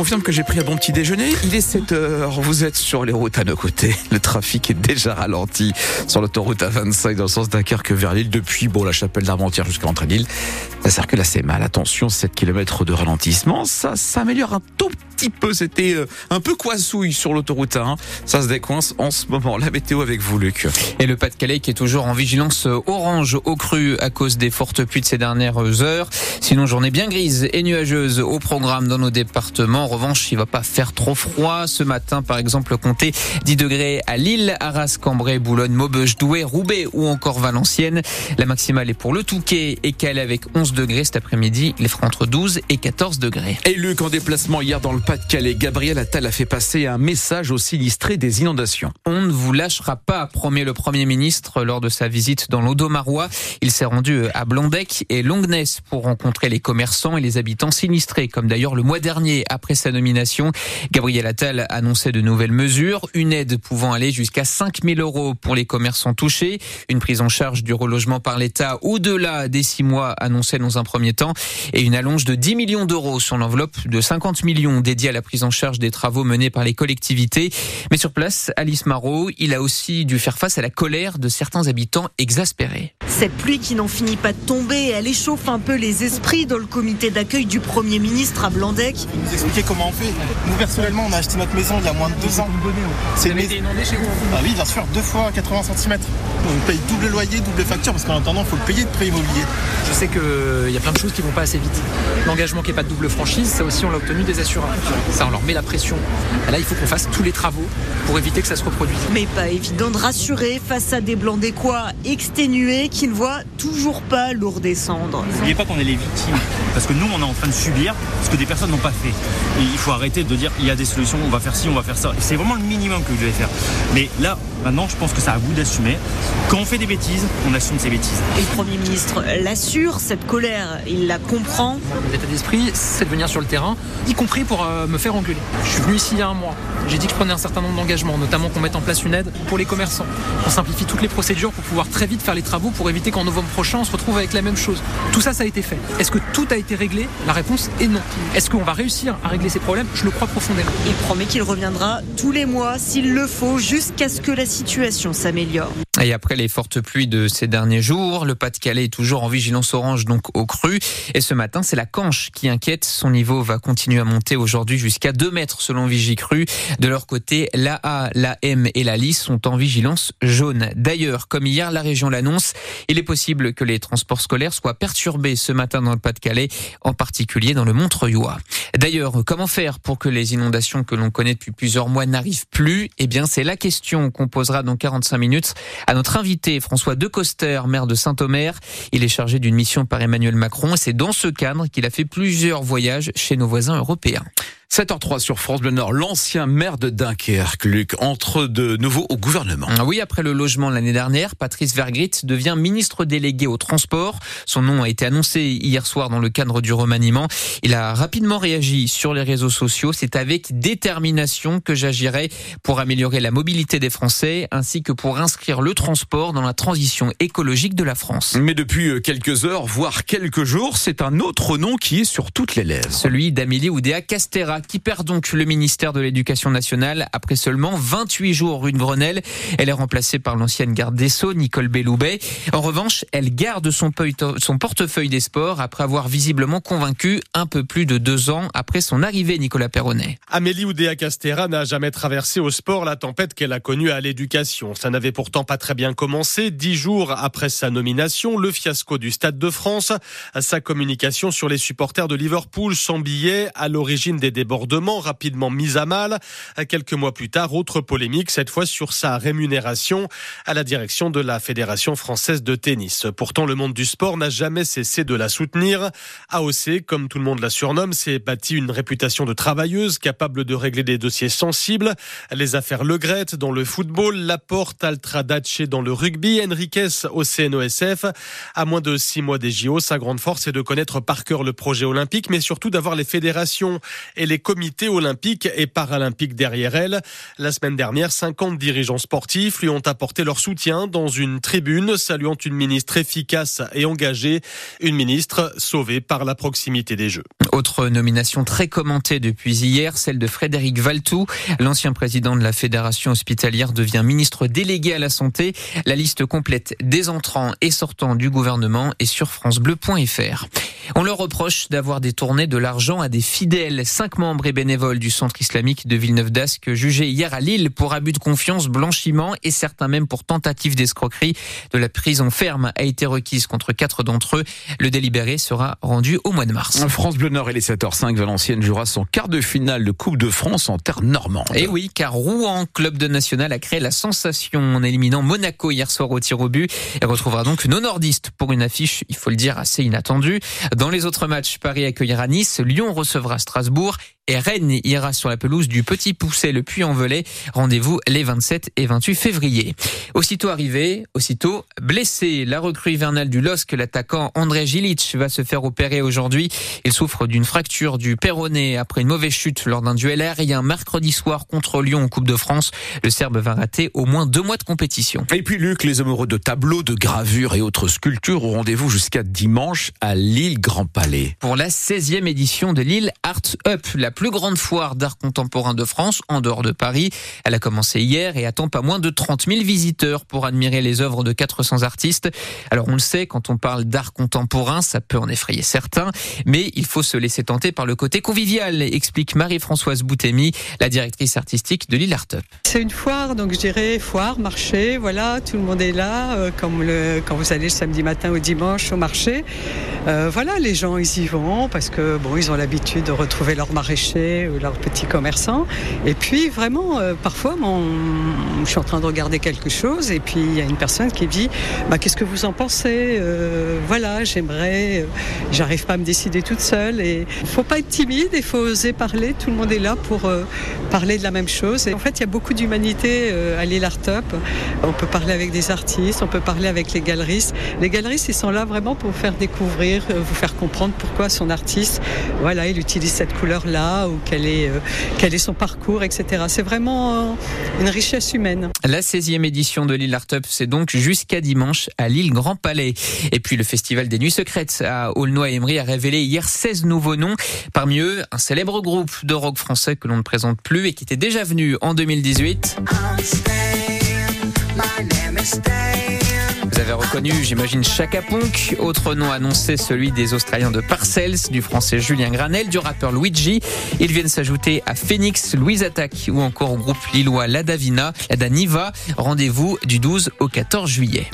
confirme que j'ai pris un bon petit déjeuner. Il est 7 heures. Vous êtes sur les routes à nos côtés. Le trafic est déjà ralenti sur l'autoroute A25 dans le sens Dunkerque vers Lille depuis bon la chapelle d'Armentières jusqu'à l'entrée de Lille. Ça circule assez mal. Attention, 7 km de ralentissement. Ça s'améliore un tout petit peu. C'était euh, un peu coissouille sur l'autoroute 1. Ça se décoince en ce moment. La météo avec vous, Luc. Et le Pas-de-Calais qui est toujours en vigilance orange au cru à cause des fortes pluies de ces dernières heures. Sinon, journée bien grise et nuageuse au programme dans nos départements. En revanche, il va pas faire trop froid. Ce matin, par exemple, compter 10 degrés à Lille, Arras, Cambrai, Boulogne, Maubeuge, Douai, Roubaix ou encore Valenciennes. La maximale est pour le Touquet et Calais avec 11 degrés cet après-midi. Il fera entre 12 et 14 degrés. Et Luc, en déplacement hier dans le Pas-de-Calais, Gabriel Attal a fait passer un message aux sinistrés des inondations. On ne vous lâchera pas, promet le Premier ministre lors de sa visite dans l'Audomarois. Il s'est rendu à Blandec et Longness pour rencontrer les commerçants et les habitants sinistrés, comme d'ailleurs le mois dernier après sa nomination. Gabriel Attal annonçait de nouvelles mesures, une aide pouvant aller jusqu'à 5 000 euros pour les commerçants touchés, une prise en charge du relogement par l'État au-delà des six mois annoncés dans un premier temps, et une allonge de 10 millions d'euros sur l'enveloppe de 50 millions dédiée à la prise en charge des travaux menés par les collectivités. Mais sur place, Alice Marot, il a aussi dû faire face à la colère de certains habitants exaspérés. Cette pluie qui n'en finit pas de tomber, elle échauffe un peu les esprits dans le comité d'accueil du Premier ministre à Blandec. Vous expliquez comment on fait Nous, personnellement, on a acheté notre maison il y a moins de deux ans. C'est été inondé chez vous Ah oui, bien sûr, deux fois 80 cm. On paye double loyer, double facture, parce qu'en attendant, il faut le payer de prêt immobilier. Je sais qu'il y a plein de choses qui vont pas assez vite. L'engagement qui n'est pas de double franchise, ça aussi, on l'a obtenu des assureurs. Ça, on leur met la pression. Et là, il faut qu'on fasse tous les travaux pour éviter que ça se reproduise. Mais pas évident de rassurer face à des Blandécois exténués qui ne voient toujours pas l'eau redescendre. N'oubliez pas qu'on est les victimes, parce que nous, on est en train de subir ce que des personnes n'ont pas fait. Il faut arrêter de dire il y a des solutions, on va faire ci, on va faire ça. C'est vraiment le minimum que vous devez faire. Mais là, maintenant, je pense que c'est à vous d'assumer. Quand on fait des bêtises, on assume ces bêtises. Et le Premier ministre l'assure, cette colère, il la comprend. L'état d'esprit, c'est de venir sur le terrain, y compris pour euh, me faire engueuler. Je suis venu ici il y a un mois. J'ai dit que je prenais un certain nombre d'engagements, notamment qu'on mette en place une aide pour les commerçants. On simplifie toutes les procédures pour pouvoir très vite faire les travaux pour éviter qu'en novembre prochain, on se retrouve avec la même chose. Tout ça, ça a été fait. Est-ce que tout a été réglé? La réponse est non. Est-ce qu'on va réussir à régler ces problèmes? Je le crois profondément. Il promet qu'il reviendra tous les mois s'il le faut jusqu'à ce que la situation s'améliore. Et après les fortes pluies de ces derniers jours, le Pas-de-Calais est toujours en vigilance orange, donc au cru. Et ce matin, c'est la Canche qui inquiète. Son niveau va continuer à monter aujourd'hui jusqu'à 2 mètres selon Vigicru. De leur côté, l'AA, la M et la LIS sont en vigilance jaune. D'ailleurs, comme hier, la région l'annonce, il est possible que les transports scolaires soient perturbés ce matin dans le Pas-de-Calais, en particulier dans le Montreuilois. D'ailleurs, comment faire pour que les inondations que l'on connaît depuis plusieurs mois n'arrivent plus? Eh bien, c'est la question qu'on posera dans 45 minutes à notre invité François Decoster, maire de Saint-Omer. Il est chargé d'une mission par Emmanuel Macron et c'est dans ce cadre qu'il a fait plusieurs voyages chez nos voisins européens. 7h03 sur France Bleu Nord, l'ancien maire de Dunkerque, Luc, entre de nouveau au gouvernement. Oui, après le logement l'année dernière, Patrice Vergrit devient ministre délégué au transport. Son nom a été annoncé hier soir dans le cadre du remaniement. Il a rapidement réagi sur les réseaux sociaux. C'est avec détermination que j'agirai pour améliorer la mobilité des Français ainsi que pour inscrire le transport dans la transition écologique de la France. Mais depuis quelques heures, voire quelques jours, c'est un autre nom qui est sur toutes les lèvres. Celui d'Amélie Oudéa Castera qui perd donc le ministère de l'Éducation nationale après seulement 28 jours rue de Grenelle. Elle est remplacée par l'ancienne garde des Sceaux, Nicole Belloubet. En revanche, elle garde son, portefeuille des sports après avoir visiblement convaincu un peu plus de deux ans après son arrivée, Nicolas Perronnet. Amélie Oudéa Castera n'a jamais traversé au sport la tempête qu'elle a connue à l'éducation. Ça n'avait pourtant pas très bien commencé. Dix jours après sa nomination, le fiasco du Stade de France, sa communication sur les supporters de Liverpool sans billets à l'origine des rapidement mis à mal. Quelques mois plus tard, autre polémique, cette fois sur sa rémunération à la direction de la Fédération française de tennis. Pourtant, le monde du sport n'a jamais cessé de la soutenir. AOC, comme tout le monde la surnomme, s'est bâti une réputation de travailleuse, capable de régler des dossiers sensibles. Les affaires Le Gret dans le football, Laporte, Altradace dans le rugby, Enriquez au CNOSF. À moins de six mois des JO, sa grande force est de connaître par cœur le projet olympique, mais surtout d'avoir les fédérations et les comités olympiques et paralympiques derrière elle. La semaine dernière, 50 dirigeants sportifs lui ont apporté leur soutien dans une tribune, saluant une ministre efficace et engagée, une ministre sauvée par la proximité des Jeux. Autre nomination très commentée depuis hier, celle de Frédéric Valtou. L'ancien président de la Fédération hospitalière devient ministre délégué à la santé. La liste complète des entrants et sortants du gouvernement est sur francebleu.fr. On leur reproche d'avoir détourné de l'argent à des fidèles. Cinq membres et bénévoles du centre islamique de Villeneuve d'Ascq jugés hier à Lille pour abus de confiance, blanchiment et certains même pour tentative d'escroquerie. De la prison ferme a été requise contre quatre d'entre eux. Le délibéré sera rendu au mois de mars. Et les 7h05, Valenciennes jouera son quart de finale de Coupe de France en terre normande. Et oui, car Rouen, club de national, a créé la sensation en éliminant Monaco hier soir au tir au but et retrouvera donc nos nordistes pour une affiche, il faut le dire, assez inattendue. Dans les autres matchs, Paris accueillera Nice, Lyon recevra Strasbourg et Rennes ira sur la pelouse du Petit Pousset le Puy-en-Velay. Rendez-vous les 27 et 28 février. Aussitôt arrivé, aussitôt blessé, la recrue hivernale du LOSC, l'attaquant André Gilic va se faire opérer aujourd'hui. Il souffre d'une fracture du péroné après une mauvaise chute lors d'un duel aérien mercredi soir contre Lyon en Coupe de France. Le Serbe va rater au moins deux mois de compétition. Et puis Luc, les amoureux de tableaux, de gravures et autres sculptures au rendez-vous jusqu'à dimanche à Lille Grand Palais. Pour la 16e édition de Lille Art Up, la plus grande foire d'art contemporain de France, en dehors de Paris. Elle a commencé hier et attend pas moins de 30 000 visiteurs pour admirer les œuvres de 400 artistes. Alors on le sait, quand on parle d'art contemporain, ça peut en effrayer certains, mais il faut se laisser tenter par le côté convivial, explique Marie-Françoise Boutemi, la directrice artistique de Lille Art Up. C'est une foire, donc je dirais foire, marché, voilà, tout le monde est là, euh, comme le, quand vous allez le samedi matin ou dimanche au marché. Euh, voilà, les gens ils y vont parce que bon, ils ont l'habitude de retrouver leurs maraîchers ou leurs petits commerçants. Et puis vraiment, euh, parfois, je suis en train de regarder quelque chose et puis il y a une personne qui dit, bah, qu'est-ce que vous en pensez? Euh, Voilà, j'aimerais, euh, j'arrive pas à me décider toute seule. Et faut pas être timide, il faut oser parler. Tout le monde est là pour parler de la même chose. En fait, il y a beaucoup d'humanité à l'île Art Up. On peut parler avec des artistes, on peut parler avec les galeristes. Les galeristes, ils sont là vraiment pour vous faire découvrir, vous faire comprendre pourquoi son artiste, voilà, il utilise cette couleur-là ou quel est, euh, quel est son parcours, etc. C'est vraiment euh, une richesse humaine. La 16e édition de Lille Art Up, c'est donc jusqu'à dimanche à Lille Grand Palais. Et puis le Festival des Nuits Secrètes à Aulnoy-Emery a révélé hier 16 nouveaux noms. Parmi eux, un célèbre groupe de rock français que l'on ne présente plus et qui était déjà venu en 2018. Vous avez reconnu, j'imagine, Chaka Ponk. Autre nom annoncé, celui des Australiens de Parcells, du français Julien Granel, du rappeur Luigi. Ils viennent s'ajouter à Phoenix, Louise Attack ou encore au groupe lillois La Davina, La Daniva. Rendez-vous du 12 au 14 juillet.